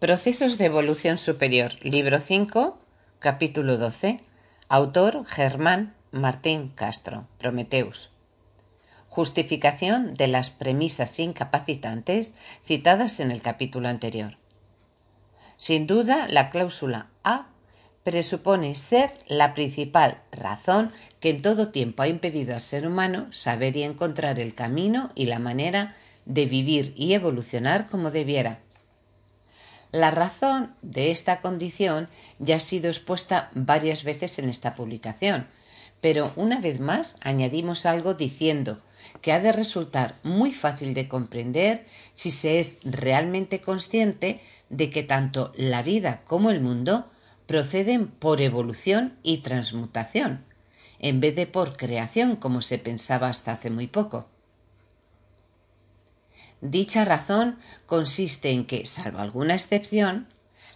Procesos de Evolución Superior, libro 5, capítulo 12. Autor Germán Martín Castro, Prometeus. Justificación de las premisas incapacitantes citadas en el capítulo anterior. Sin duda, la cláusula A presupone ser la principal razón que en todo tiempo ha impedido al ser humano saber y encontrar el camino y la manera de vivir y evolucionar como debiera la razón de esta condición ya ha sido expuesta varias veces en esta publicación, pero una vez más añadimos algo diciendo que ha de resultar muy fácil de comprender si se es realmente consciente de que tanto la vida como el mundo proceden por evolución y transmutación, en vez de por creación como se pensaba hasta hace muy poco. Dicha razón consiste en que, salvo alguna excepción,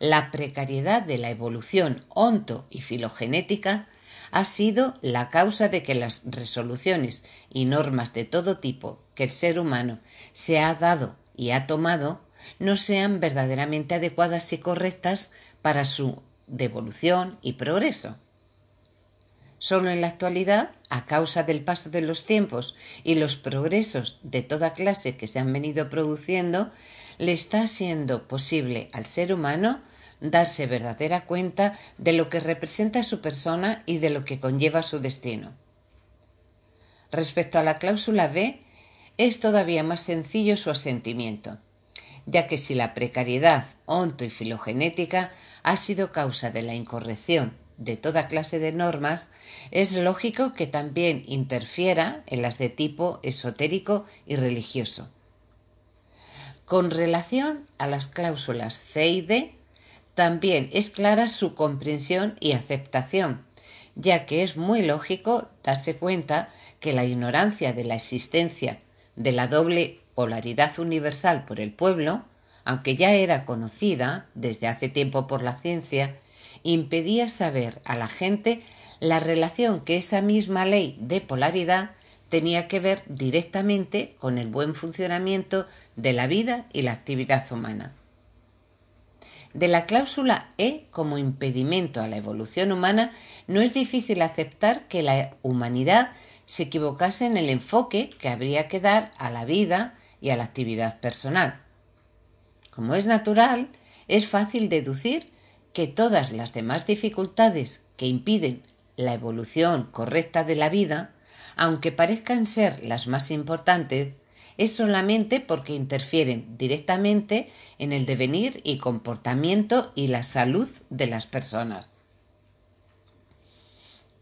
la precariedad de la evolución onto y filogenética ha sido la causa de que las resoluciones y normas de todo tipo que el ser humano se ha dado y ha tomado no sean verdaderamente adecuadas y correctas para su devolución y progreso. Solo en la actualidad, a causa del paso de los tiempos y los progresos de toda clase que se han venido produciendo, le está siendo posible al ser humano darse verdadera cuenta de lo que representa su persona y de lo que conlleva su destino. Respecto a la cláusula B, es todavía más sencillo su asentimiento, ya que si la precariedad onto y filogenética ha sido causa de la incorrección de toda clase de normas, es lógico que también interfiera en las de tipo esotérico y religioso. Con relación a las cláusulas C y D, también es clara su comprensión y aceptación, ya que es muy lógico darse cuenta que la ignorancia de la existencia de la doble polaridad universal por el pueblo, aunque ya era conocida desde hace tiempo por la ciencia, impedía saber a la gente la relación que esa misma ley de polaridad tenía que ver directamente con el buen funcionamiento de la vida y la actividad humana. De la cláusula E como impedimento a la evolución humana no es difícil aceptar que la humanidad se equivocase en el enfoque que habría que dar a la vida y a la actividad personal. Como es natural, es fácil deducir que todas las demás dificultades que impiden la evolución correcta de la vida, aunque parezcan ser las más importantes, es solamente porque interfieren directamente en el devenir y comportamiento y la salud de las personas.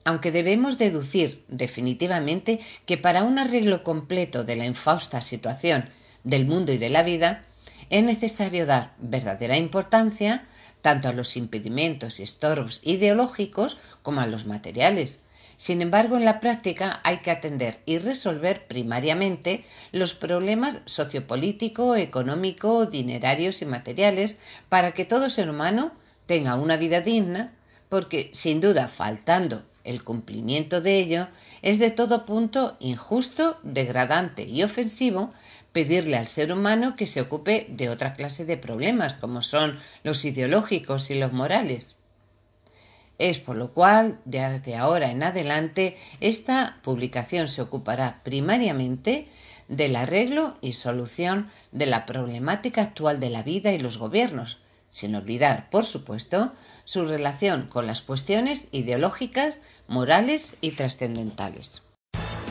Aunque debemos deducir definitivamente que para un arreglo completo de la infausta situación del mundo y de la vida, es necesario dar verdadera importancia tanto a los impedimentos y estorbos ideológicos como a los materiales. Sin embargo, en la práctica hay que atender y resolver primariamente los problemas sociopolítico, económico, dinerarios y materiales para que todo ser humano tenga una vida digna, porque sin duda faltando el cumplimiento de ello es de todo punto injusto, degradante y ofensivo pedirle al ser humano que se ocupe de otra clase de problemas, como son los ideológicos y los morales. Es por lo cual, desde ahora en adelante, esta publicación se ocupará primariamente del arreglo y solución de la problemática actual de la vida y los gobiernos, sin olvidar, por supuesto, su relación con las cuestiones ideológicas, morales y trascendentales.